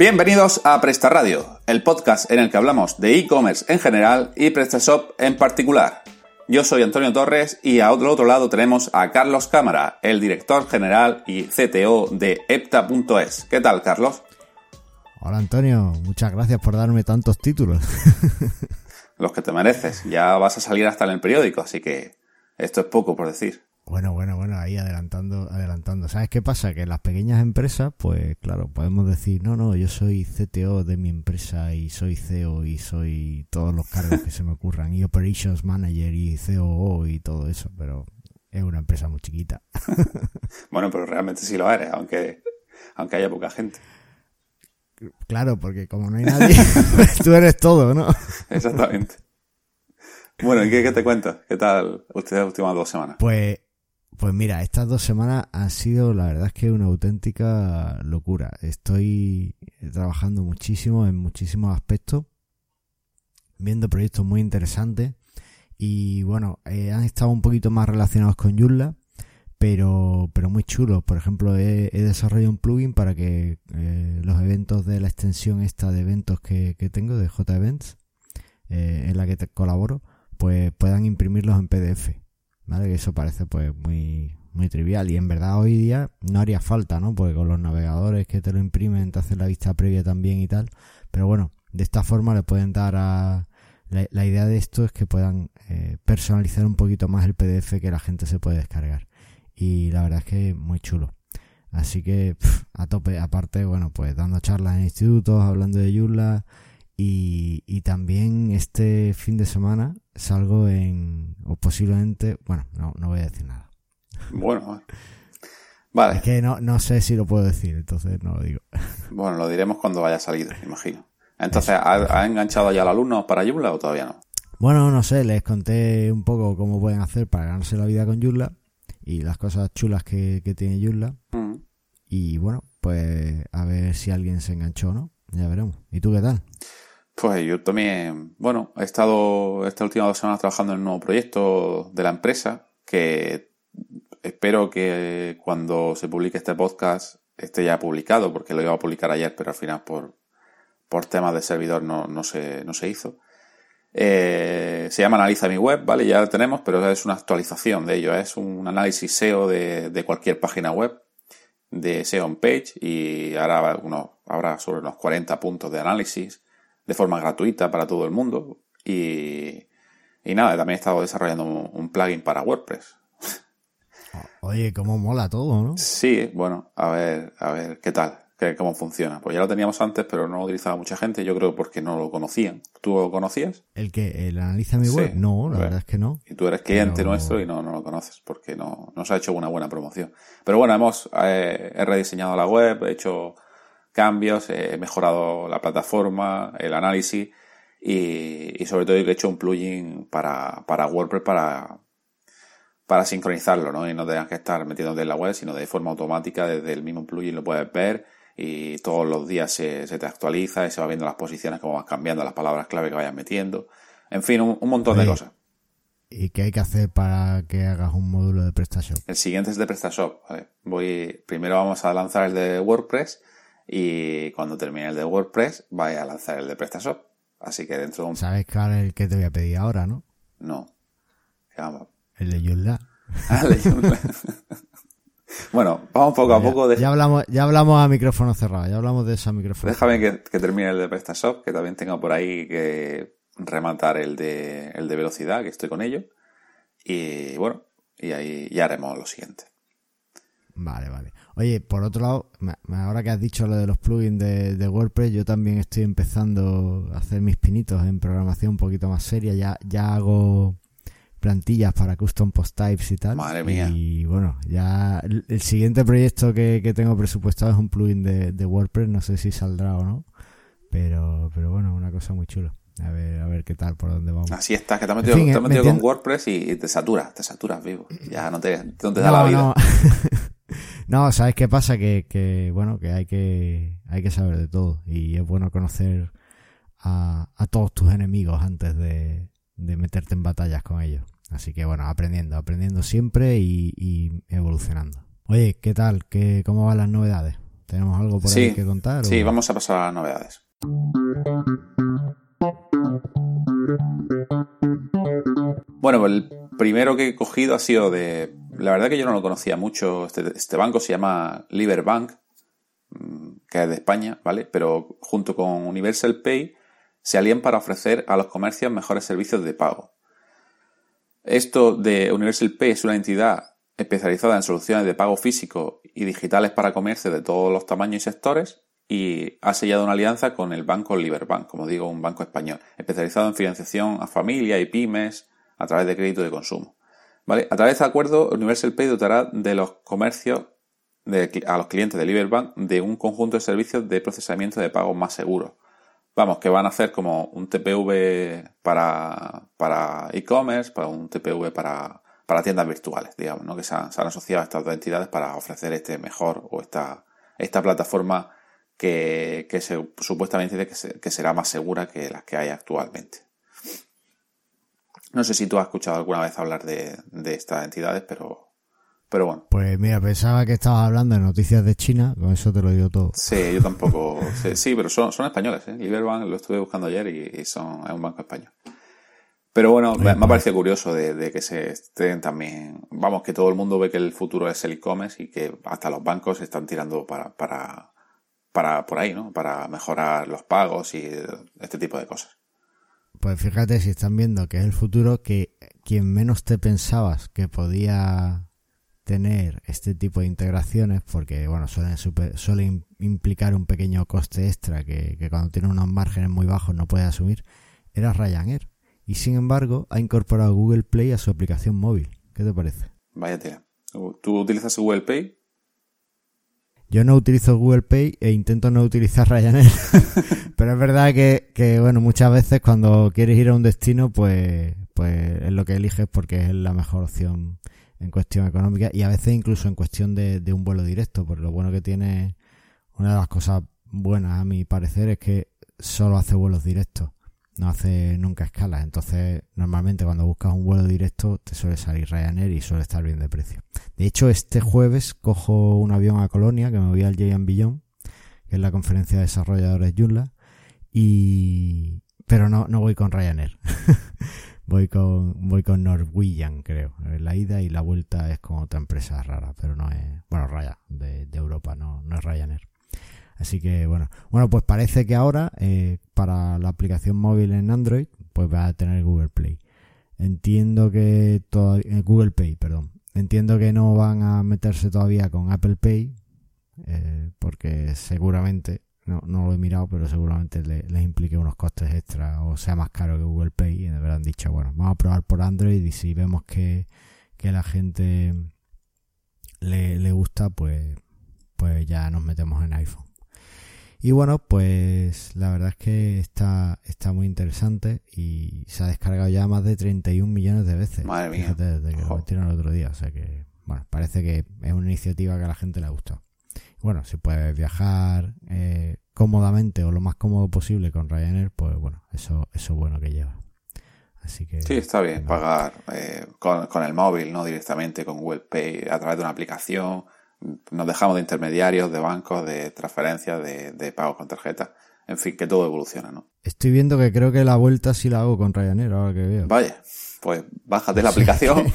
Bienvenidos a Presta Radio, el podcast en el que hablamos de e-commerce en general y PrestaShop en particular. Yo soy Antonio Torres y a otro, otro lado tenemos a Carlos Cámara, el director general y CTO de Epta.es. ¿Qué tal, Carlos? Hola Antonio, muchas gracias por darme tantos títulos. Los que te mereces. Ya vas a salir hasta en el periódico, así que esto es poco por decir. Bueno, bueno, bueno, ahí adelantando, adelantando. ¿Sabes qué pasa? Que las pequeñas empresas, pues claro, podemos decir, no, no, yo soy CTO de mi empresa y soy CEO y soy todos los cargos que se me ocurran, y Operations Manager y COO y todo eso, pero es una empresa muy chiquita. bueno, pero realmente sí lo eres, aunque, aunque haya poca gente. Claro, porque como no hay nadie, pues tú eres todo, ¿no? Exactamente. Bueno, ¿y qué, qué te cuentas? ¿Qué tal ustedes las últimas dos semanas? Pues pues mira, estas dos semanas han sido, la verdad es que una auténtica locura. Estoy trabajando muchísimo en muchísimos aspectos, viendo proyectos muy interesantes y bueno, eh, han estado un poquito más relacionados con Joomla, pero, pero muy chulos. Por ejemplo, he, desarrollado un plugin para que eh, los eventos de la extensión esta de eventos que, tengo, de JEvents, eh, en la que colaboro, pues puedan imprimirlos en PDF. ¿Vale? Que eso parece pues muy, muy trivial y en verdad hoy día no haría falta, ¿no? Porque con los navegadores que te lo imprimen te hacen la vista previa también y tal. Pero bueno, de esta forma le pueden dar a... La, idea de esto es que puedan eh, personalizar un poquito más el PDF que la gente se puede descargar. Y la verdad es que muy chulo. Así que a tope, aparte, bueno, pues dando charlas en institutos, hablando de Joomla y, y también este fin de semana salgo en, o posiblemente, bueno, no, no voy a decir nada. Bueno, vale. Es que no, no sé si lo puedo decir, entonces no lo digo. Bueno, lo diremos cuando vaya salido, imagino. Entonces, ¿ha, enganchado ya al alumno para Joomla o todavía no? Bueno, no sé, les conté un poco cómo pueden hacer para ganarse la vida con Joomla y las cosas chulas que, tiene Joomla. Mm. Y bueno, pues a ver si alguien se enganchó, ¿no? Ya veremos. ¿Y tú qué tal? Pues yo también, bueno, he estado estas últimas dos semanas trabajando en un nuevo proyecto de la empresa que espero que cuando se publique este podcast esté ya publicado, porque lo iba a publicar ayer, pero al final por, por temas de servidor no, no, se, no se hizo. Eh, se llama Analiza mi web, ¿vale? Ya lo tenemos, pero es una actualización de ello. Es un análisis SEO de, de cualquier página web, de SEO on page, y ahora uno, habrá sobre unos 40 puntos de análisis de forma gratuita para todo el mundo. Y, y nada, también he estado desarrollando un, plugin para WordPress. Oye, cómo mola todo, ¿no? Sí, bueno, a ver, a ver, ¿qué tal? ¿Qué, ¿Cómo funciona? Pues ya lo teníamos antes, pero no lo utilizaba mucha gente, yo creo porque no lo conocían. ¿Tú lo conocías? ¿El que ¿El analiza mi web? no, la verdad es que no. Y tú eres cliente nuestro y no, no lo conoces porque no nos ha hecho una buena promoción. Pero bueno, hemos eh, he rediseñado la web, he hecho cambios, he mejorado la plataforma, el análisis y, sobre todo he hecho un plugin para, para WordPress para, para sincronizarlo, ¿no? Y no tengas que estar metiéndote en la web, sino de forma automática desde el mismo plugin lo puedes ver y todos los días se, te actualiza y se va viendo las posiciones, cómo vas cambiando, las palabras clave que vayas metiendo. En fin, un, montón de cosas. ¿Y qué hay que hacer para que hagas un módulo de PrestaShop? El siguiente es de PrestaShop. Voy, primero vamos a lanzar el de WordPress y cuando termine el de WordPress vaya a lanzar el de PrestaShop. Así que dentro de un... ¿Sabes cuál es el que te voy a pedir ahora, no? No. El de Joomla. Ah, el de Joomla. bueno, vamos poco a poco. Ya, hablamos, ya hablamos a micrófono cerrado, ya hablamos de esa micrófono. Déjame que, termine el de PrestaShop, que también tengo por ahí que rematar el de, el de velocidad, que estoy con ello. Y bueno, y ahí ya haremos lo siguiente. Vale, vale. Oye, por otro lado, ahora que has dicho lo de los plugins de, WordPress, yo también estoy empezando a hacer mis pinitos en programación un poquito más seria. Ya, ya hago plantillas para custom post types y tal. Madre mía. Y bueno, ya el, siguiente proyecto que, tengo presupuestado es un plugin de, WordPress. No sé si saldrá o no. Pero, pero bueno, una cosa muy chula. A ver, a ver qué tal, por dónde vamos. Así estás, que te has metido, te has metido con WordPress y te saturas, te saturas vivo. Ya no te, no te da la vida. No, ¿sabes qué pasa? Que, que, bueno, que hay que hay que saber de todo y es bueno conocer a, a todos tus enemigos antes de, de, meterte en batallas con ellos. Así que bueno, aprendiendo, aprendiendo siempre y, y evolucionando. Oye, ¿qué tal? ¿Qué, ¿Cómo van las novedades? ¿Tenemos algo por ahí que contar? Sí, vamos a pasar a las novedades. Bueno, el primero que he cogido ha sido de... La verdad que yo no lo conocía mucho. Este, este banco se llama Liberbank, mm, que es de España, ¿vale? Pero junto con Universal Pay se alían para ofrecer a los comercios mejores servicios de pago. Esto de Universal Pay es una entidad especializada en soluciones de pago físico y digitales para comercio de todos los tamaños y sectores y ha sellado una alianza con el banco Liberbank, como digo, un banco español, especializado en financiación a familias y pymes a través de crédito de consumo. A través de acuerdo, Universal Pay dotará de los comercios a los clientes de Liberbank de un conjunto de servicios de procesamiento de pagos más seguros. Vamos, que van a hacer como un TPV para, para e-commerce, para un TPV para, para tiendas virtuales, digamos, ¿no? que se han, asociado a estas dos entidades para ofrecer este mejor o esta, esta plataforma que, se, supuestamente dice que, será más segura que las que hay actualmente. No sé si tú has escuchado alguna vez hablar de, estas entidades, pero, pero bueno. Pues mira, pensaba que estabas hablando de noticias de China, con eso te lo digo todo. Sí, yo tampoco. sí, pero son, son españoles, ¿eh? Liberbank lo estuve buscando ayer y, son, es un banco español. Pero bueno, me, ha pues. parecido curioso de, que se estén también. Vamos, que todo el mundo ve que el futuro es el e-commerce y que hasta los bancos están tirando para, para, para por ahí, ¿no? Para mejorar los pagos y este tipo de cosas. Pues fíjate si están viendo que es el futuro que quien menos te pensabas que podía tener este tipo de integraciones, porque bueno, suelen, suelen implicar un pequeño coste extra que, que cuando tiene unos márgenes muy bajos no puede asumir, era Ryanair. Y sin embargo, ha incorporado Google Play a su aplicación móvil. ¿Qué te parece? Vaya tía. ¿Tú utilizas Google Play? Yo no utilizo Google Pay e intento no utilizar Ryanair. Pero es verdad que, bueno, muchas veces cuando quieres ir a un destino, pues, pues es lo que eliges porque es la mejor opción en cuestión económica y a veces incluso en cuestión de, de un vuelo directo. Porque lo bueno que tiene, una de las cosas buenas a mi parecer es que solo hace vuelos directos no hace nunca escalas. Entonces, normalmente cuando buscas un vuelo directo te suele salir Ryanair y suele estar bien de precio. De hecho, este jueves cojo un avión a Colonia, que me voy al J Billon, que es la conferencia de desarrolladores Joomla, y... pero no, no voy con Ryanair. voy con voy con Norwegian, creo. La ida y la vuelta es con otra empresa rara, pero no es... Bueno, Raya, de, de Europa, no, no es Ryanair. Así que bueno, bueno, pues parece que ahora eh, para la aplicación móvil en Android, pues va a tener Google Play. Entiendo que eh, Google Pay, perdón. Entiendo que no van a meterse todavía con Apple Pay, eh, porque seguramente, no, no lo he mirado, pero seguramente les implique unos costes extra o sea más caro que Google Pay. Y de dicho, bueno, vamos a probar por Android y si vemos que, que la gente le, le gusta, pues, pues ya nos metemos en iPhone. Y bueno, pues la verdad es que está, está muy interesante y se ha descargado ya más de 31 millones de veces. Madre mía. Desde que lo metieron el otro día. O sea que, bueno, parece que es una iniciativa que a la gente le ha gustado. Bueno, si puedes viajar eh, cómodamente o lo más cómodo posible con Ryanair, pues bueno, eso, eso es bueno que lleva. Así que. Sí, está bien, pagar eh, con, con el móvil, no directamente con Google Pay, a través de una aplicación nos dejamos de intermediarios, de bancos, de transferencias, de, de pagos con tarjeta. En fin, que todo evoluciona, ¿no? Estoy viendo que creo que la vuelta sí la hago con Ryanair, ahora que veo. Vaya, pues bájate la aplicación.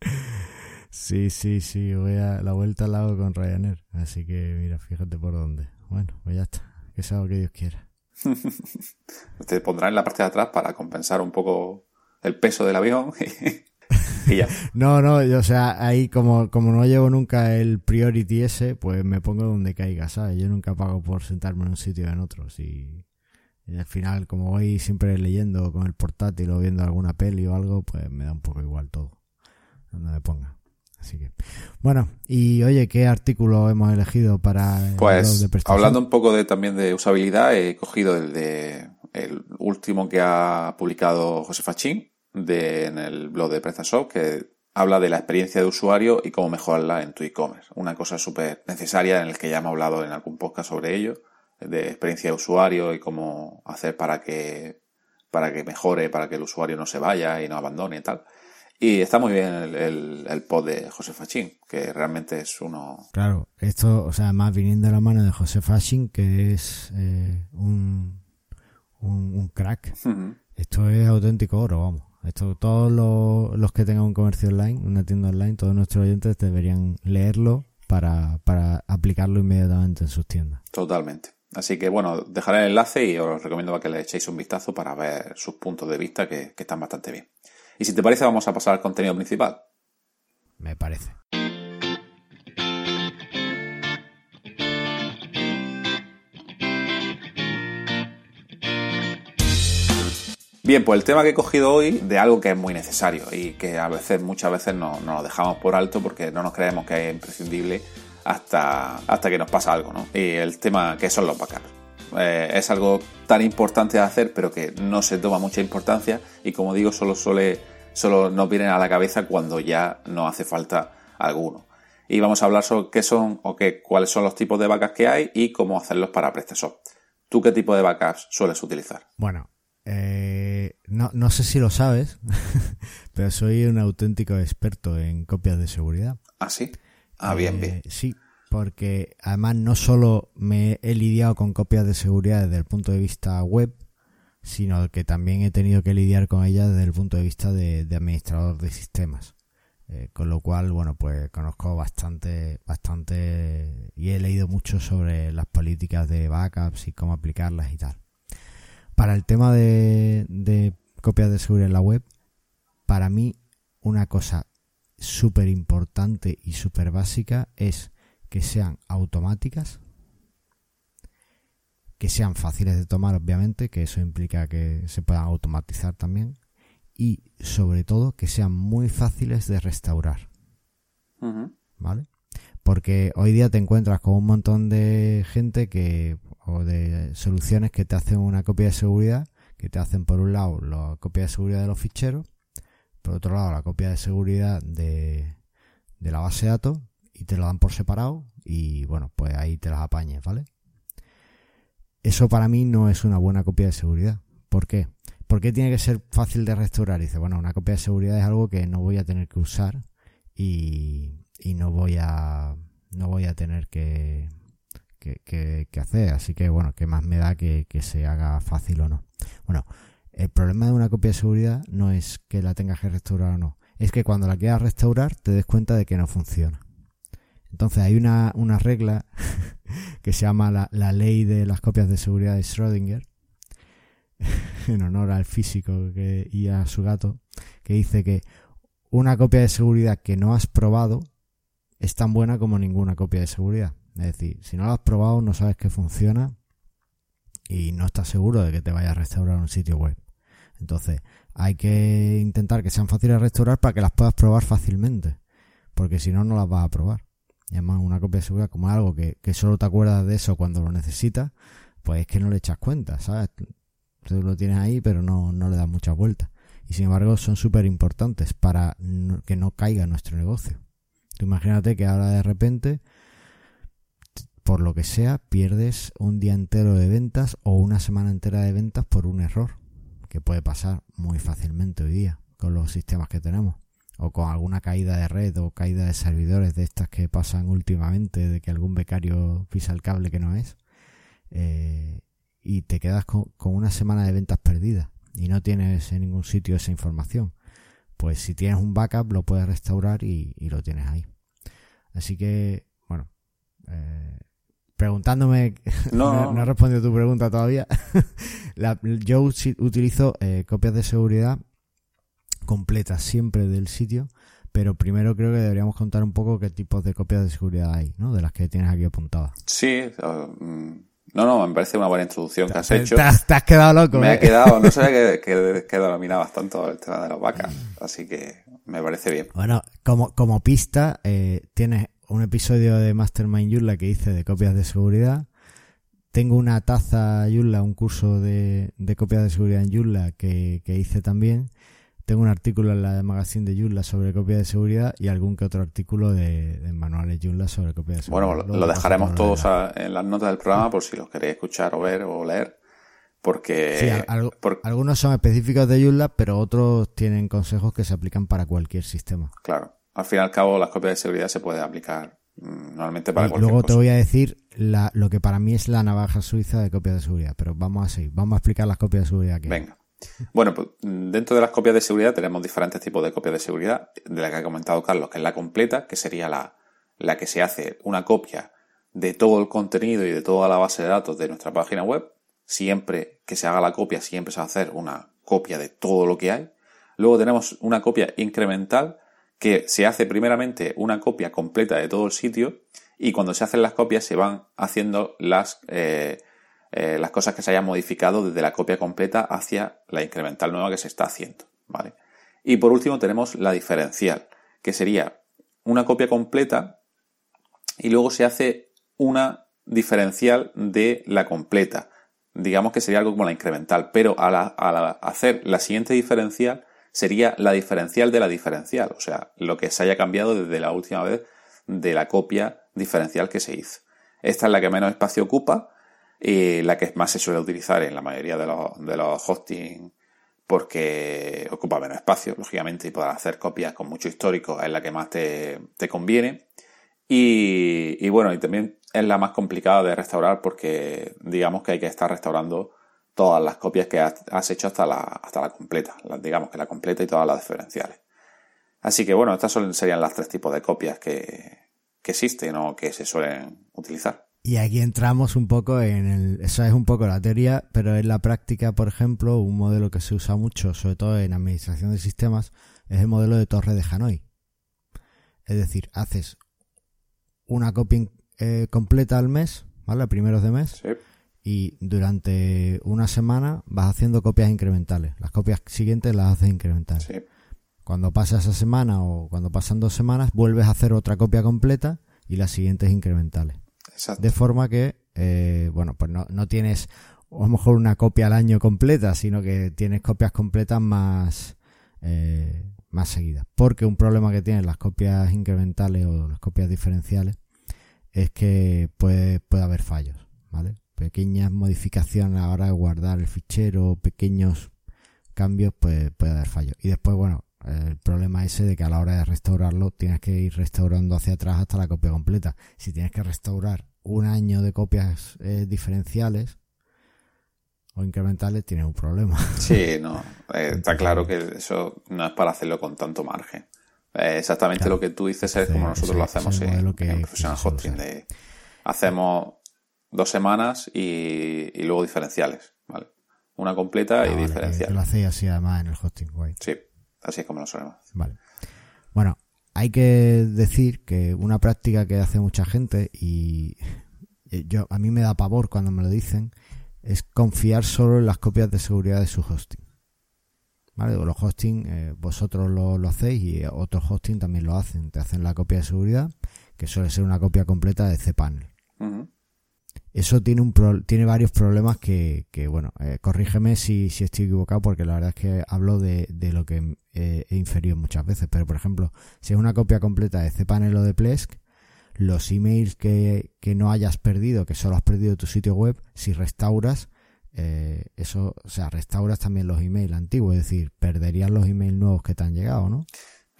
sí, sí, sí, voy a, la vuelta la hago con Ryanair. Así que mira, fíjate por dónde. Bueno, pues ya está. Que sea lo que Dios quiera. Te pondrán en la parte de atrás para compensar un poco el peso del avión. no, no, o sea, ahí como, como no llevo nunca el priority ese, pues me pongo donde caiga, ¿sabes? Yo nunca pago por sentarme en un sitio o en otro. Si, y al final, como voy siempre leyendo con el portátil o viendo alguna peli o algo, pues me da un poco igual todo, donde me ponga. Así que, bueno, y oye, ¿qué artículo hemos elegido para Pues, hablando un poco de también de usabilidad, he cogido el de el último que ha publicado José Fachín, de, en el blog de PrestaShop que habla de la experiencia de usuario y cómo mejorarla en tu e-commerce. Una cosa súper necesaria en el que ya hemos hablado en algún podcast sobre ello, de experiencia de usuario y cómo hacer para que, para que mejore, para que el usuario no se vaya y no abandone y tal. Y está muy bien el, el, pod de José Fachín, que realmente es uno... Claro, esto, o sea, más viniendo de la mano de José Fachín, que es eh, un, un, crack. Esto es auténtico oro, vamos. Esto, todos los, los, que tengan un comercio online, una tienda online, todos nuestros oyentes deberían leerlo para, para aplicarlo inmediatamente en sus tiendas. Totalmente. Así que bueno, dejaré el enlace y os recomiendo que le echéis un vistazo para ver sus puntos de vista que, que están bastante bien. Y si te parece, vamos a pasar al contenido principal. Me parece. Bien, pues el tema que he cogido hoy de algo que es muy necesario y que a veces, muchas veces no, nos lo dejamos por alto porque no nos creemos que es imprescindible hasta, hasta que nos pasa algo, ¿no? Y el tema que son los backups. Eh, es algo tan importante de hacer, pero que no se toma mucha importancia y como digo, solo suele solo nos vienen a la cabeza cuando ya no hace falta alguno. Y vamos a hablar sobre qué son o qué, cuáles son los tipos de backups que hay y cómo hacerlos para PrestaShop. ¿Tú qué tipo de backups sueles utilizar? Bueno, eh, no, no sé si lo sabes, pero soy un auténtico experto en copias de seguridad. ¿Ah, sí? Ah, bien, bien. Eh, sí, porque además no solo me he lidiado con copias de seguridad desde el punto de vista web, sino que también he tenido que lidiar con ella desde el punto de vista de, administrador de sistemas. Eh, con lo cual, bueno, pues conozco bastante, bastante y he leído mucho sobre las políticas de backups y cómo aplicarlas y tal. Para el tema de, de copias de seguridad en la web, para mí una cosa súper importante y súper básica es que sean automáticas, que sean fáciles de tomar, obviamente, que eso implica que se puedan automatizar también, y sobre todo que sean muy fáciles de restaurar. ¿Vale? Porque hoy día te encuentras con un montón de gente que, o de soluciones que te hacen una copia de seguridad, que te hacen por un lado la copia de seguridad de los ficheros, por otro lado la copia de seguridad de, la base de datos, y te lo dan por separado, y bueno, pues ahí te las apañes, ¿vale? Eso para mí no es una buena copia de seguridad. ¿Por qué? Porque tiene que ser fácil de restaurar. dice, bueno, una copia de seguridad es algo que no voy a tener que usar y, y no voy a no voy a tener que, que, que, hacer. Así que bueno, ¿qué más me da que, que se haga fácil o no? Bueno, el problema de una copia de seguridad no es que la tengas que restaurar o no. Es que cuando la quieras restaurar te des cuenta de que no funciona. Entonces hay una, una regla que se llama la, la, ley de las copias de seguridad de Schrödinger, en honor al físico que, y a su gato, que dice que una copia de seguridad que no has probado es tan buena como ninguna copia de seguridad. Es decir, si no la has probado no sabes que funciona y no estás seguro de que te vaya a restaurar un sitio web. Entonces, hay que intentar que sean fáciles de restaurar para que las puedas probar fácilmente, porque si no, no las vas a probar. Y además una copia de seguridad como algo que, solo te acuerdas de eso cuando lo necesitas, pues es que no le echas cuenta, ¿sabes? Tú lo tienes ahí, pero no, no le das mucha vuelta. Y sin embargo son súper importantes para que no caiga nuestro negocio. Imagínate que ahora de repente, por lo que sea, pierdes un día entero de ventas o una semana entera de ventas por un error, que puede pasar muy fácilmente hoy día con los sistemas que tenemos o con alguna caída de red o caída de servidores de estas que pasan últimamente, de que algún becario pisa el cable que no es, eh, y te quedas con, una semana de ventas perdidas y no tienes en ningún sitio esa información. Pues si tienes un backup lo puedes restaurar y, lo tienes ahí. Así que, bueno, eh, preguntándome, no. no, he respondido tu pregunta todavía. yo utilizo eh, copias de seguridad completa siempre del sitio, pero primero creo que deberíamos contar un poco qué tipos de copias de seguridad hay, ¿no? De las que tienes aquí apuntadas. Sí, mm, no, no, me parece una buena introducción que has hecho. Te has, quedado loco. Me ¿eh? quedado, no sabía que, que, dominabas tanto el tema de las vacas, así que me parece bien. Bueno, como, como pista, eh, tienes un episodio de Mastermind Joomla que hice de copias de seguridad. Tengo una taza Joomla, un curso de, de copias de seguridad en Joomla que, que hice también. Tengo un artículo en la magazine de Joomla sobre copia de seguridad y algún que otro artículo de, de manuales Joomla sobre copia de seguridad. Bueno, lo, dejaremos todos en las notas del programa por si los queréis escuchar o ver o leer. Porque sí, algunos son específicos de JULab, pero otros tienen consejos que se aplican para cualquier sistema. Claro. Al fin y al cabo, las copias de seguridad se pueden aplicar mm, normalmente para y Luego te voy a decir lo que para mí es la navaja suiza de copias de seguridad, pero vamos a seguir. Vamos a explicar las copias de seguridad aquí. Venga. Bueno, pues dentro de las copias de seguridad tenemos diferentes tipos de copias de seguridad, de la que ha comentado Carlos, que es la completa, que sería la, la que se hace una copia de todo el contenido y de toda la base de datos de nuestra página web. Siempre que se haga la copia, siempre se va a hacer una copia de todo lo que hay. Luego tenemos una copia incremental, que se hace primeramente una copia completa de todo el sitio y cuando se hacen las copias se van haciendo las, eh, eh, las cosas que se hayan modificado desde la copia completa hacia la incremental nueva que se está haciendo. ¿vale? Y por último tenemos la diferencial, que sería una copia completa y luego se hace una diferencial de la completa. Digamos que sería algo como la incremental, pero al, al hacer la siguiente diferencial sería la diferencial de la diferencial, o sea, lo que se haya cambiado desde la última vez de la copia diferencial que se hizo. Esta es la que menos espacio ocupa y la que más se suele utilizar en la mayoría de los, de los hosting porque ocupa menos espacio, lógicamente, y poder hacer copias con mucho histórico es la que más te, conviene. Y, y, bueno, y también es la más complicada de restaurar porque digamos que hay que estar restaurando todas las copias que has, hecho hasta la, hasta la completa, digamos que la completa y todas las diferenciales. Así que bueno, estas serían las tres tipos de copias que, que existen o que se suelen utilizar. Y aquí entramos un poco en el, eso es un poco la teoría, pero en la práctica, por ejemplo, un modelo que se usa mucho, sobre todo en administración de sistemas, es el modelo de torre de Hanoi. Es decir, haces una copia eh, completa al mes, ¿vale? A primeros de mes. Sí y durante una semana vas haciendo copias incrementales. Las copias siguientes las haces incrementales. Cuando pasa esa semana o cuando pasan dos semanas, vuelves a hacer otra copia completa y las siguientes incrementales. De forma que, eh, bueno, pues no, no tienes a lo mejor una copia al año completa, sino que tienes copias completas más, eh, más seguidas. Porque un problema que tienen las copias incrementales o las copias diferenciales es que puede, puede haber fallos, ¿vale? pequeñas modificaciones a la hora de guardar el fichero, pequeños cambios, pues puede haber fallos. Y después, bueno, el problema ese de que a la hora de restaurarlo tienes que ir restaurando hacia atrás hasta la copia completa. Si tienes que restaurar un año de copias eh, diferenciales o incrementales, tienes un problema. Sí, no, eh, está claro que eso no es para hacerlo con tanto margen. Eh, exactamente lo que tú dices es como nosotros lo hacemos en, en Professional Hosting. De, hacemos dos semanas y, luego diferenciales, ¿vale? Una completa y ah, diferencial. lo hacéis así además en el hosting, guay. Sí, así es como lo solemos. Vale. Bueno, hay que decir que una práctica que hace mucha gente y yo a mí me da pavor cuando me lo dicen es confiar solo en las copias de seguridad de su hosting. ¿Vale? Los hosting, eh, vosotros lo, hacéis y otros hosting también lo hacen. Te hacen la copia de seguridad, que suele ser una copia completa de cPanel eso tiene un tiene varios problemas que, que bueno, eh, corrígeme si, si estoy equivocado porque la verdad es que hablo de, de lo que he inferido muchas veces, pero por ejemplo, si es una copia completa de cPanel o de Plesk, los emails que, que no hayas perdido, que solo has perdido tu sitio web, si restauras, eh, eso, o sea, restauras también los emails antiguos, es decir, perderías los emails nuevos que te han llegado, ¿no?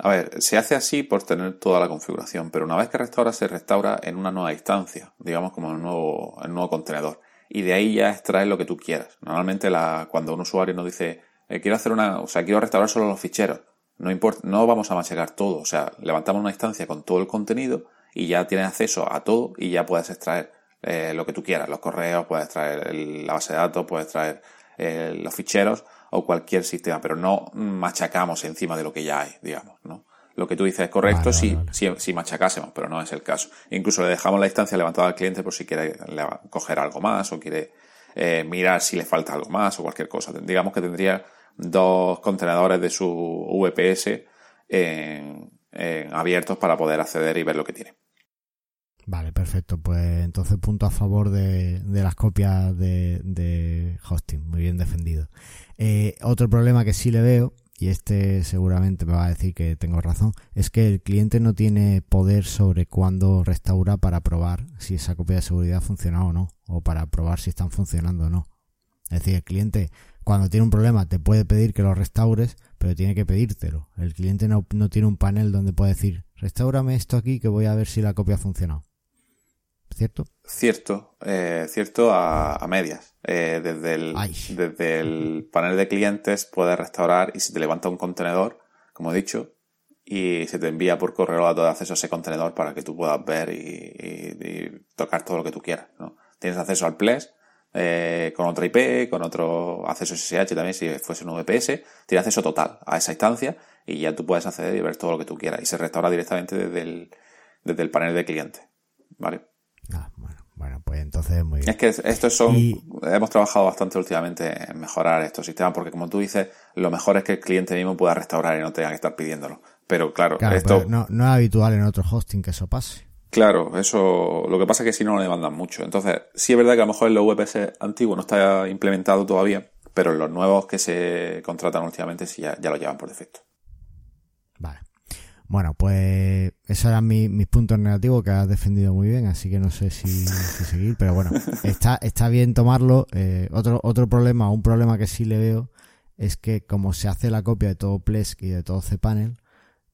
A ver, se hace así por tener toda la configuración, pero una vez que restaura, se restaura en una nueva instancia, digamos como en un nuevo, nuevo contenedor. Y de ahí ya extraes lo que tú quieras. Normalmente la, cuando un usuario nos dice, eh, quiero hacer una, o sea, quiero restaurar solo los ficheros, no importa, no vamos a machacar todo. O sea, levantamos una instancia con todo el contenido y ya tienes acceso a todo y ya puedes extraer eh, lo que tú quieras, los correos, puedes extraer la base de datos, puedes extraer eh, los ficheros o cualquier sistema, pero no machacamos encima de lo que ya hay, digamos, ¿no? Lo que tú dices es correcto si, Si, machacásemos, pero no es el caso. Incluso le dejamos la instancia levantada al cliente por si quiere coger algo más o quiere eh, mirar si le falta algo más o cualquier cosa. Digamos que tendría dos contenedores de su VPS abiertos para poder acceder y ver lo que tiene. Vale, perfecto. Pues entonces punto a favor de, las copias de, hosting. Muy bien defendido. Eh, otro problema que sí le veo, y este seguramente me va a decir que tengo razón, es que el cliente no tiene poder sobre cuándo restaura para probar si esa copia de seguridad funciona o no, o para probar si están funcionando o no. Es decir, el cliente cuando tiene un problema te puede pedir que lo restaures, pero tiene que pedírtelo. El cliente no, no tiene un panel donde puede decir, restaurame esto aquí que voy a ver si la copia ha funcionado. ¿Cierto? Cierto, eh, cierto a, a medias. Eh, desde, el, desde el panel de clientes puedes restaurar y si te levanta un contenedor, como he dicho, y se te envía por correo a todo acceso a ese contenedor para que tú puedas ver y, tocar todo lo que tú quieras. ¿no? Tienes acceso al PLES eh, con otra IP, con otro acceso SSH también si fuese un VPS, tienes acceso total a esa instancia y ya tú puedes acceder y ver todo lo que tú quieras y se restaura directamente desde el, desde el panel de cliente. ¿Vale? Bueno, pues entonces muy bien. Es que estos son, hemos trabajado bastante últimamente en mejorar estos sistemas porque como tú dices, lo mejor es que el cliente mismo pueda restaurar y no tenga que estar pidiéndolo. Pero claro, esto... no, no es habitual en otro hosting que eso pase. Claro, eso, lo que pasa es que si no, lo demandan mucho. Entonces, sí es verdad que a lo mejor en los VPS antiguos no está implementado todavía, pero en los nuevos que se contratan últimamente sí ya, lo llevan por defecto. Vale. Bueno, pues esos eran mis, puntos negativos que has defendido muy bien, así que no sé si, seguir, pero bueno, está, está bien tomarlo. Eh, otro, otro problema, un problema que sí le veo, es que como se hace la copia de todo Plesk y de todo cPanel,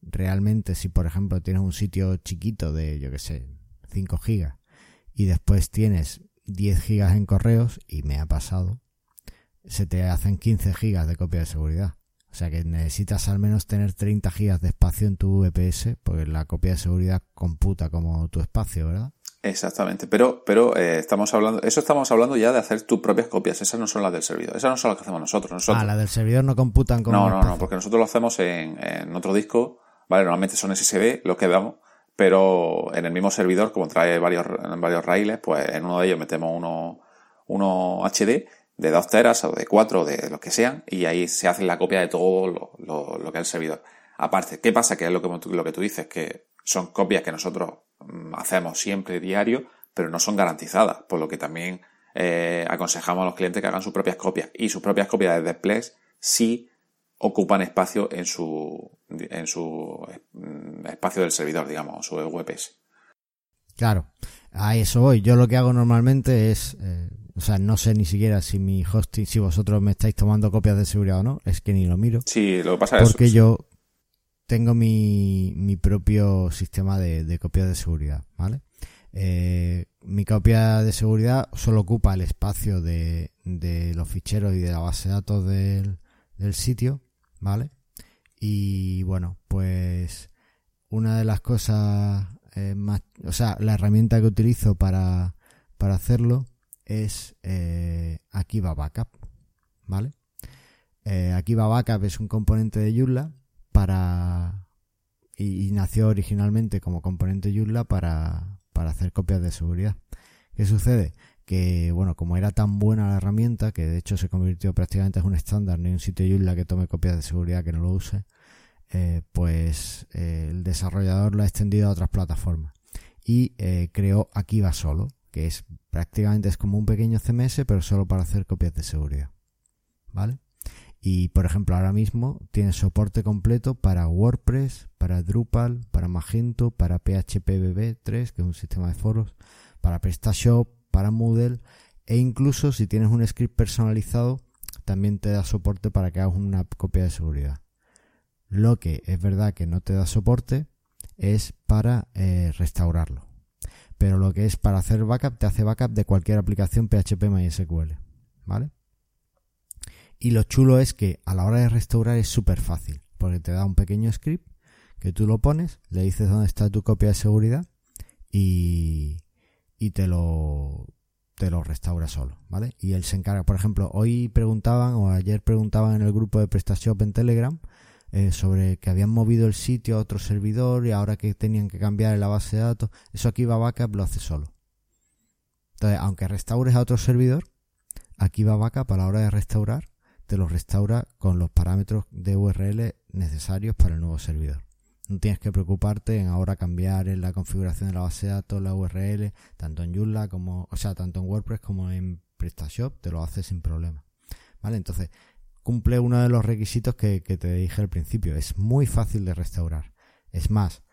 realmente si por ejemplo tienes un sitio chiquito de, yo que sé, 5 gigas y después tienes 10 gigas en correos, y me ha pasado, se te hacen 15 gigas de copia de seguridad. O sea que necesitas al menos tener 30 gigas de espacio en tu VPS, porque la copia de seguridad computa como tu espacio, ¿verdad? Exactamente, pero, pero eh, estamos hablando, eso estamos hablando ya de hacer tus propias copias, esas no son las del servidor, esas no son las que hacemos nosotros. nosotros. Ah, las del servidor no computan como. No, no, no, porque nosotros lo hacemos en, en otro disco ¿vale? Normalmente son SSD lo que damos, pero en el mismo servidor, como trae varios, varios raíles, pues en uno de ellos metemos uno, uno HD de 2 teras o de 4 o de lo que sean, y ahí se hace la copia de todo lo, que es el servidor. Aparte, ¿qué pasa? Que es lo que, lo que tú dices, que son copias que nosotros mm, hacemos siempre diario, pero no son garantizadas, por lo que también eh, aconsejamos a los clientes que hagan sus propias copias. Y sus propias copias de Desplex sí ocupan espacio en su, en su mm, espacio del servidor, digamos, su VPS. Claro, a eso voy. Yo lo que hago normalmente es, eh, o sea, no sé ni siquiera si mi hosting, si vosotros me estáis tomando copias de seguridad o no, es que ni lo miro. Sí, lo que pasa es Porque yo tengo mi, mi propio sistema de, de copias de seguridad, ¿vale? Eh, mi copia de seguridad solo ocupa el espacio de, de los ficheros y de la base de datos del, del sitio ¿vale? Y bueno, pues una de las cosas eh, más, o sea, la herramienta que utilizo para, para hacerlo es eh, Akiva Backup, ¿vale? Eh, Akiva Backup es un componente de Joomla para y, nació originalmente como componente Joomla para, para hacer copias de seguridad. ¿Qué sucede? que, bueno, como era tan buena la herramienta, que de hecho se convirtió prácticamente en un estándar, hay un sitio Joomla que tome copias de seguridad que no lo use, eh, pues eh, el desarrollador lo ha extendido a otras plataformas y eh, creó Akiva Solo, que es prácticamente es como un pequeño CMS, pero solo para hacer copias de seguridad. ¿Vale? Y por ejemplo, ahora mismo tiene soporte completo para WordPress, para Drupal, para Magento, para PHP 3, que es un sistema de foros, para PrestaShop, para Moodle e incluso si tienes un script personalizado también te da soporte para que hagas una copia de seguridad. Lo que es verdad que no te da soporte es para eh, restaurarlo. Pero lo que es para hacer backup te hace backup de cualquier aplicación PHP MySQL. ¿Vale? Y lo chulo es que a la hora de restaurar es súper fácil, porque te da un pequeño script que tú lo pones, le dices dónde está tu copia de seguridad y, y te lo te lo restaura solo, ¿vale? Y él se encarga, por ejemplo, hoy preguntaban o ayer preguntaban en el grupo de PrestaShop en Telegram eh, sobre que habían movido el sitio a otro servidor y ahora que tenían que cambiar la base de datos, eso aquí va Backup lo hace solo. Entonces, aunque restaures a otro servidor, aquí va Backup a la hora de restaurar, te lo restaura con los parámetros de URL necesarios para el nuevo servidor. No tienes que preocuparte en ahora cambiar en la configuración de la base de datos, la URL, tanto en Joomla como, o sea, tanto en WordPress como en PrestaShop, te lo hace sin problema. ¿Vale? Entonces, cumple uno de los requisitos que, te dije al principio. Es muy fácil de restaurar. Es más,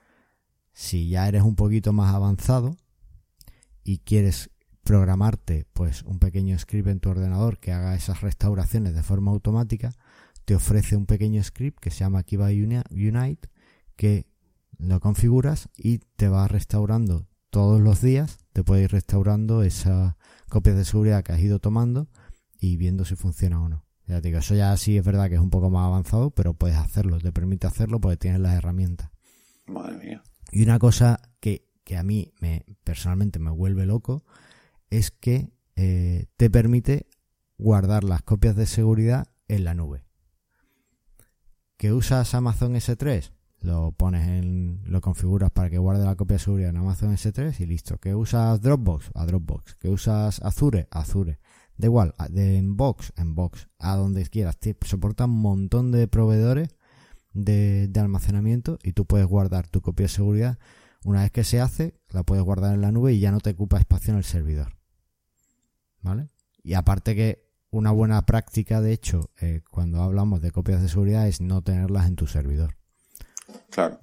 si ya eres un poquito más avanzado y quieres programarte pues un pequeño script en tu ordenador que haga esas restauraciones de forma automática, te ofrece un pequeño script que se llama Kiva Unite que lo configuras y te va restaurando todos los días, te puede ir restaurando esas copias de seguridad que has ido tomando y viendo si funciona o no. Ya te digo, eso ya sí es verdad que es un poco más avanzado, pero puedes hacerlo, te permite hacerlo porque tienes las herramientas. Madre mía. Y una cosa que, que a mí me personalmente me vuelve loco es que eh, te permite guardar las copias de seguridad en la nube. ¿Que usas Amazon S3? Lo pones en, lo configuras para que guarde la copia de seguridad en Amazon S3 y listo. ¿Que usas Dropbox? A Dropbox. ¿Que usas Azure? Azure. Da igual, de en Box, en Box, a donde quieras. Soporta un montón de proveedores de, de almacenamiento y tú puedes guardar tu copia de seguridad. Una vez que se hace, la puedes guardar en la nube y ya no te ocupa espacio en el servidor. ¿Vale? Y aparte que una buena práctica, de hecho, eh, cuando hablamos de copias de seguridad es no tenerlas en tu servidor. Claro.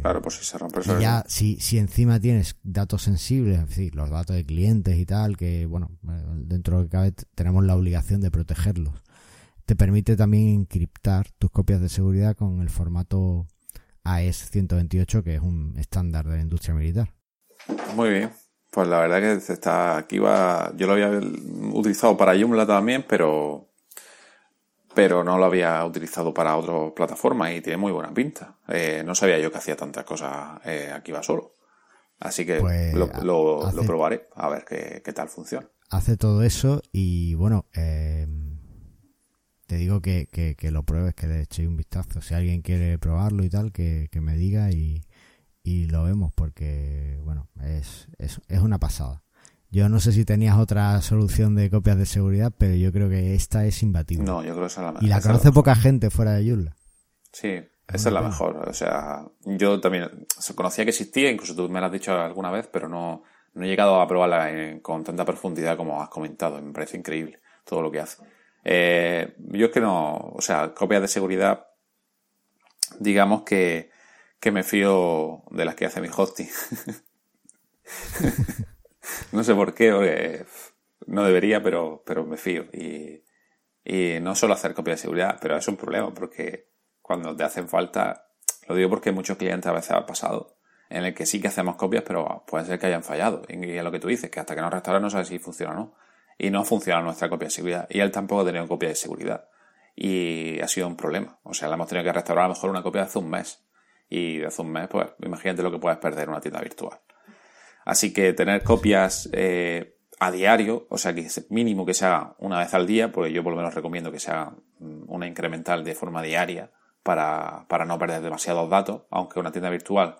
claro, pues si se rompe el Ya, si, si encima tienes datos sensibles, es decir, los datos de clientes y tal, que, bueno, eh, dentro de lo que cabe tenemos la obligación de protegerlos. Te permite también encriptar tus copias de seguridad con el formato AES 128, que es un estándar de la industria militar. Muy bien. Pues la verdad que está aquí va. Yo lo había utilizado para Joomla también, pero pero no lo había utilizado para otras plataformas y tiene muy buena pinta. Eh, no sabía yo que hacía tantas cosas eh, aquí va solo. Así que pues, lo, lo, probaré a ver qué, qué, tal funciona. Hace todo eso y bueno, eh, te digo que, que, que, lo pruebes, que le eche un vistazo. Si alguien quiere probarlo y tal, que, que me diga y, y lo vemos porque, bueno, es, es, es una pasada. Yo no sé si tenías otra solución de copias de seguridad, pero yo creo que esta es imbatible. No, yo creo que esa es la mejor. Y la conoce poca gente fuera de Joomla. Sí, esa es la mejor. O sea, yo también conocía que existía, incluso tú me lo has dicho alguna vez, pero no, no he llegado a probarla con tanta profundidad como has comentado. Me parece increíble todo lo que hace. Eh, yo es que no, o sea, copias de seguridad, digamos que que me fío de las que hace mi hosting. no sé por qué, no debería, pero, pero me fío. Y, no solo hacer copia de seguridad, pero es un problema porque cuando te hacen falta, lo digo porque muchos clientes a veces ha pasado, en el que sí que hacemos copias, pero puede ser que hayan fallado. Y es lo que tú dices, que hasta que no restauran no sabes si funciona o no. Y no funciona nuestra copia de seguridad. Y él tampoco ha tenido copia de seguridad. Y ha sido un problema. O sea, le hemos tenido que restaurar a lo mejor una copia de hace un mes y de hace un mes, pues imagínate lo que puedes perder en una tienda virtual. Así que tener copias eh, a diario, o sea que mínimo que sea una vez al día, porque yo por lo menos recomiendo que sea mm, una incremental de forma diaria para, para no perder demasiados datos, aunque una tienda virtual,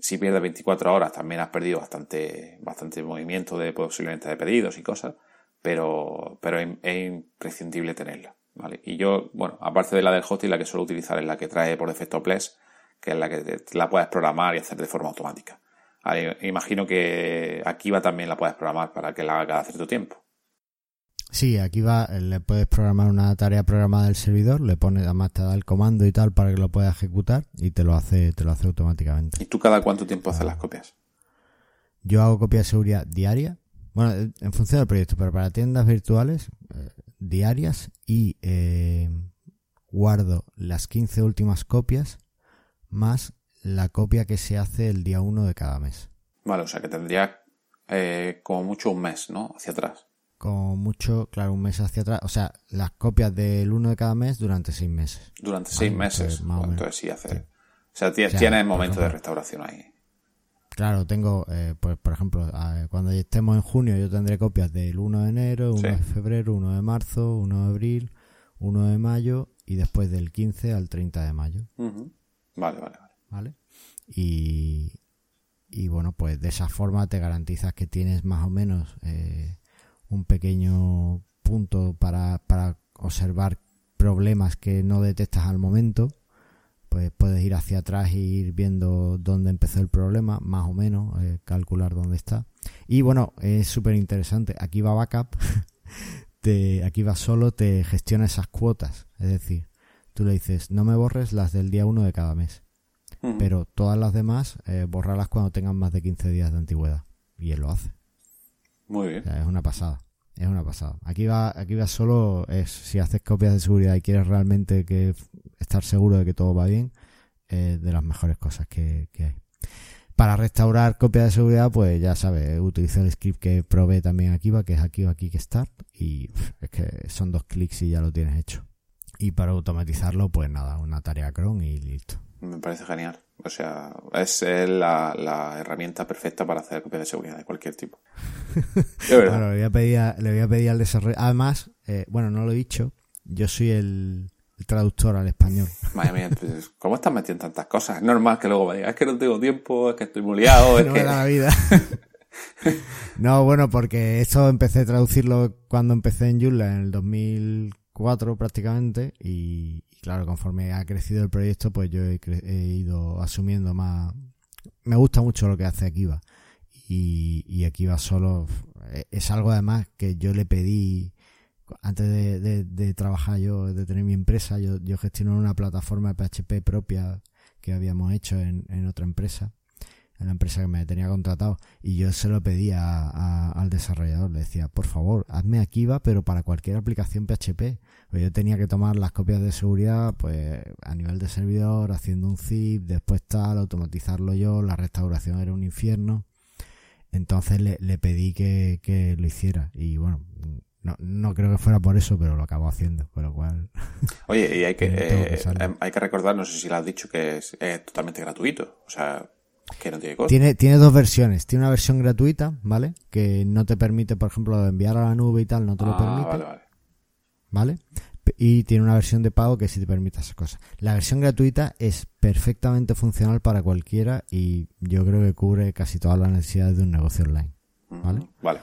si pierdes 24 horas, también has perdido bastante, bastante movimiento de posiblemente de pedidos y cosas, pero, pero es, imprescindible tenerla. ¿vale? Y yo, bueno, aparte de la del hosting, la que suelo utilizar es la que trae por defecto Ples, que es la que la puedes programar y hacer de forma automática. Imagino que aquí va también la puedes programar para que la haga cada cierto tiempo. Sí, aquí va, le puedes programar una tarea programada del servidor, le pones, además te da el comando y tal para que lo pueda ejecutar y te lo hace, te lo hace automáticamente. ¿Y tú cada cuánto tiempo haces las copias? Yo hago copia de seguridad diaria, bueno, en función del proyecto, pero para tiendas virtuales eh, diarias y eh, guardo las 15 últimas copias más la copia que se hace el día 1 de cada mes. Vale, o sea que tendría eh, como mucho un mes, ¿no? Hacia atrás. Como mucho, claro, un mes hacia atrás. O sea, las copias del 1 de cada mes durante seis meses. Durante seis meses. entonces sí hace. O sea, tienes, momento de restauración ahí. Claro, tengo, eh, pues por ejemplo, cuando estemos en junio yo tendré copias del 1 de enero, 1 de febrero, 1 de marzo, 1 de abril, 1 de mayo y después del 15 al 30 de mayo. Vale, vale, vale. ¿Vale? Y, y bueno, pues de esa forma te garantizas que tienes más o menos eh, un pequeño punto para, para observar problemas que no detectas al momento. Pues puedes ir hacia atrás e ir viendo dónde empezó el problema, más o menos, eh, calcular dónde está. Y bueno, es súper interesante. Aquí va Backup, te, aquí va solo, te gestiona esas cuotas. Es decir, tú le dices, no me borres las del día 1 de cada mes. Pero todas las demás, eh, borrarlas cuando tengan más de 15 días de antigüedad. Y él lo hace. Muy bien. es una pasada. Es una pasada. Aquí va, aquí va solo, es si haces copias de seguridad y quieres realmente que estar seguro de que todo va bien, es de las mejores cosas que, que hay. Para restaurar copias de seguridad, pues ya sabes, utilizo el script que probé también aquí, que es aquí o aquí que start, y es que son dos clics y ya lo tienes hecho. Y para automatizarlo, pues nada, una tarea cron y listo. Me parece genial. O sea, es la, la herramienta perfecta para hacer copias de seguridad de cualquier tipo. Bueno, le voy a pedir, le voy a pedir al desarrollo. Además, eh, bueno, no lo he dicho, yo soy el, traductor al español. Madre mía, pues, ¿cómo estás metiendo tantas cosas? Es normal que luego me digas, es que no tengo tiempo, es que estoy muy liado, es no que... Me da la vida. no, bueno, porque esto empecé a traducirlo cuando empecé en Joomla en el 2004 prácticamente y, claro, conforme ha crecido el proyecto, pues yo he, ido asumiendo más. Me gusta mucho lo que hace Akiva. Y, y Akiva solo eh, es algo además que yo le pedí antes de, trabajar yo, de tener mi empresa, yo, yo gestiono una plataforma de PHP propia que habíamos hecho en otra empresa en la empresa que me tenía contratado y yo se lo pedía al desarrollador, le decía, por favor, hazme Akiva, pero para cualquier aplicación PHP. Pues yo tenía que tomar las copias de seguridad, pues a nivel de servidor, haciendo un zip, después tal, automatizarlo yo, la restauración era un infierno. Entonces le, le pedí que, que lo hiciera y bueno, no, no creo que fuera por eso, pero lo acabo haciendo, con lo cual... Oye, y hay que, eh, hay que recordar, no sé si lo has dicho, que es totalmente gratuito. O sea, que no tiene Tiene, tiene dos versiones. Tiene una versión gratuita, ¿vale? Que no te permite, por ejemplo, enviar a la nube y tal, no te lo ah, permite. Vale, vale. ¿Vale? Y tiene una versión de pago que sí te permite esas cosas. La versión gratuita es perfectamente funcional para cualquiera y yo creo que cubre casi todas las necesidades de un negocio online. ¿Vale? Vale.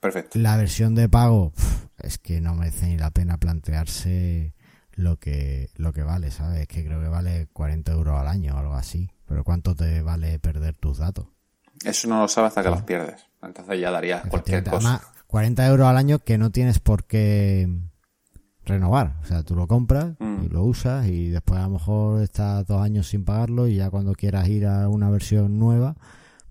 Perfecto. La versión de pago es que no merece ni la pena plantearse lo que, lo que vale, ¿sabes? Es que creo que vale 40 euros al año o algo así. Pero ¿cuánto te vale perder tus datos? Eso no lo sabes hasta que los pierdes. Entonces ya darías cualquier cosa. 40 euros al año que no tienes por qué renovar. O sea, tú lo compras y mm. lo usas y después a lo mejor estás dos años sin pagarlo y ya cuando quieras ir a una versión nueva,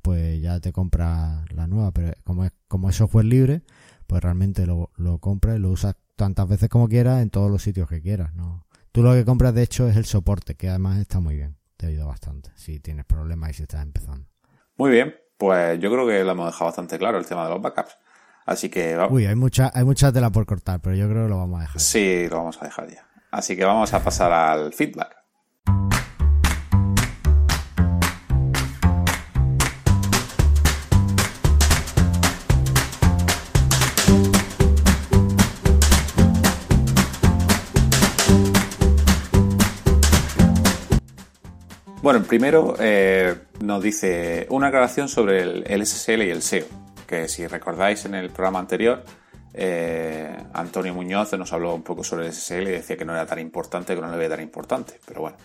pues ya te compras la nueva. Pero como es, como es software libre, pues realmente lo, lo compras y lo usas tantas veces como quieras en todos los sitios que quieras. ¿no? Tú lo que compras de hecho es el soporte, que además está muy bien te ayuda bastante si tienes problemas y si estás empezando. Muy bien, pues yo creo que lo hemos dejado bastante claro el tema de los backups. Así que Uy, hay mucha, hay mucha tela por cortar, pero yo creo que lo vamos a dejar. Sí, lo vamos a dejar ya. Así que vamos a pasar al feedback. Bueno, el primero eh, nos dice una aclaración sobre el, SSL y el SEO, que si recordáis en el programa anterior, eh, Antonio Muñoz nos habló un poco sobre el SSL y decía que no era tan importante, que no le veía tan importante, pero bueno.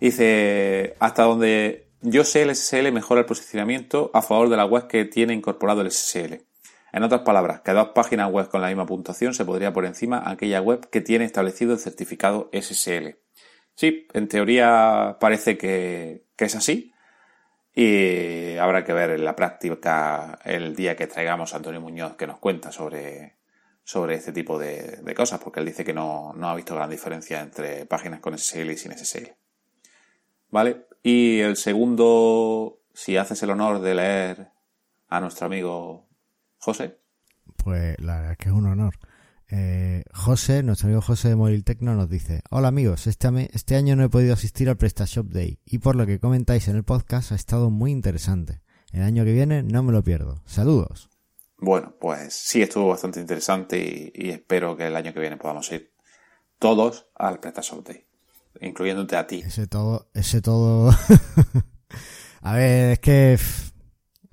Dice, hasta donde yo sé el SSL mejora el posicionamiento a favor de la web que tiene incorporado el SSL. En otras palabras, que dos páginas web con la misma puntuación se podría por encima aquella web que tiene establecido el certificado SSL. Sí, en teoría parece que, es así. Y habrá que ver en la práctica el día que traigamos a Antonio Muñoz que nos cuenta sobre, sobre este tipo de, cosas, porque él dice que no, ha visto gran diferencia entre páginas con SSL y sin SSL. ¿Vale? Y el segundo, si haces el honor de leer a nuestro amigo José. Pues la verdad es que es un honor. Eh, José, nuestro amigo José de Mobile Tecno nos dice, hola amigos, este, este año no he podido asistir al PrestaShop Day y por lo que comentáis en el podcast ha estado muy interesante. El año que viene no me lo pierdo. Saludos. Bueno, pues sí estuvo bastante interesante y, espero que el año que viene podamos ir todos al PrestaShop Day, incluyéndote a ti. Ese todo, ese todo... a ver, es que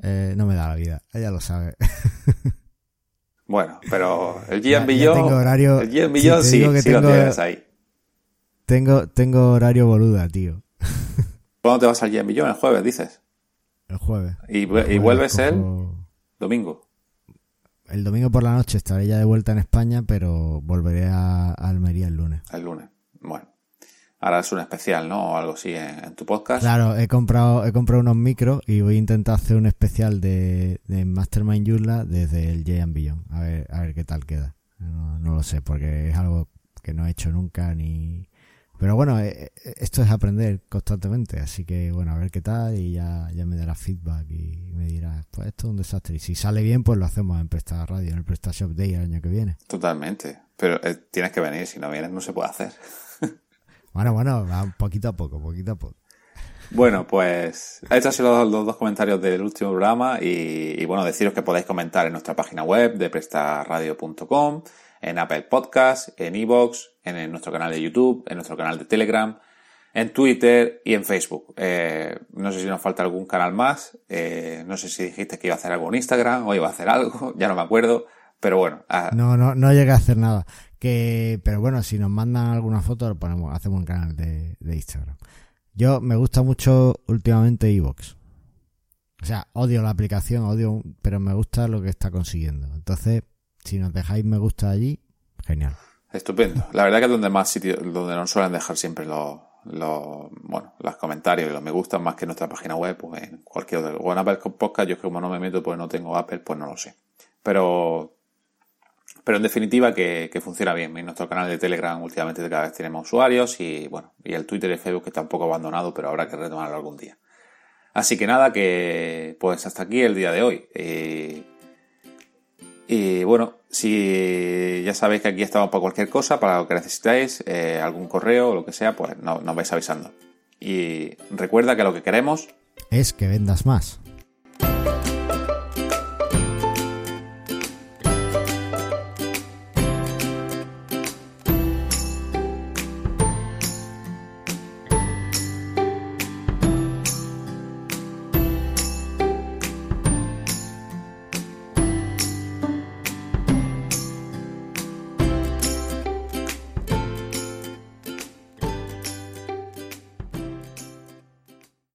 eh, no me da la vida, ella lo sabe. Bueno, pero el Gian Billón. Horario, el Gian Billón sí, sí, sí lo tienes ahí. Tengo, tengo horario boluda, tío. ¿Cuándo te vas al Gian Billón? El jueves, dices. El jueves. ¿Y, vuelves el domingo? El domingo por la noche estaré ya de vuelta en España, pero volveré a, Almería el lunes. El lunes. Bueno. Harás un especial, ¿no? O algo así en, tu podcast. Claro, he comprado, he comprado unos micros y voy a intentar hacer un especial de, de Mastermind Joomla desde el J Beyond. A ver, a ver qué tal queda. No, no, lo sé, porque es algo que no he hecho nunca ni... Pero bueno, eh, eh, esto es aprender constantemente, así que bueno, a ver qué tal y ya, ya me dará feedback y me dirá, pues esto es un desastre. Y si sale bien, pues lo hacemos en Presta Radio, en el PrestaShop Day el año que viene. Totalmente, pero eh, tienes que venir, si no vienes no se puede hacer. Bueno, bueno, poquito a poco, poquito a poco. Bueno, pues estos han sido los, dos comentarios del último programa y, y, bueno, deciros que podéis comentar en nuestra página web de prestaradio.com en Apple Podcast, en Evox, en, nuestro canal de YouTube, en nuestro canal de Telegram, en Twitter y en Facebook. Eh, no sé si nos falta algún canal más. Eh, no sé si dijiste que iba a hacer algo en Instagram o iba a hacer algo, ya no me acuerdo. Pero bueno. Ah. No, no, no llega a hacer nada. Que, pero bueno, si nos mandan alguna foto, lo ponemos, hacemos un canal de, de Instagram. Yo me gusta mucho últimamente Evox. O sea, odio la aplicación, odio, pero me gusta lo que está consiguiendo. Entonces, si nos dejáis me gusta allí, genial. Estupendo. La verdad que es donde más sitios, donde nos suelen dejar siempre los, los, bueno, los comentarios y los me gustan más que nuestra página web, pues en cualquier otro. O en Apple Podcast, yo como no me meto, pues no tengo Apple, pues no lo sé. Pero, pero en definitiva que, funciona bien. En nuestro canal de Telegram últimamente cada vez tenemos usuarios y bueno, y el Twitter y Facebook que está un poco abandonado, pero habrá que retomarlo algún día. Así que nada, que pues hasta aquí el día de hoy. Eh, y bueno, si ya sabéis que aquí estamos para cualquier cosa, para lo que necesitáis, eh, algún correo o lo que sea, pues nos vais avisando. Y recuerda que lo que queremos es que vendas más.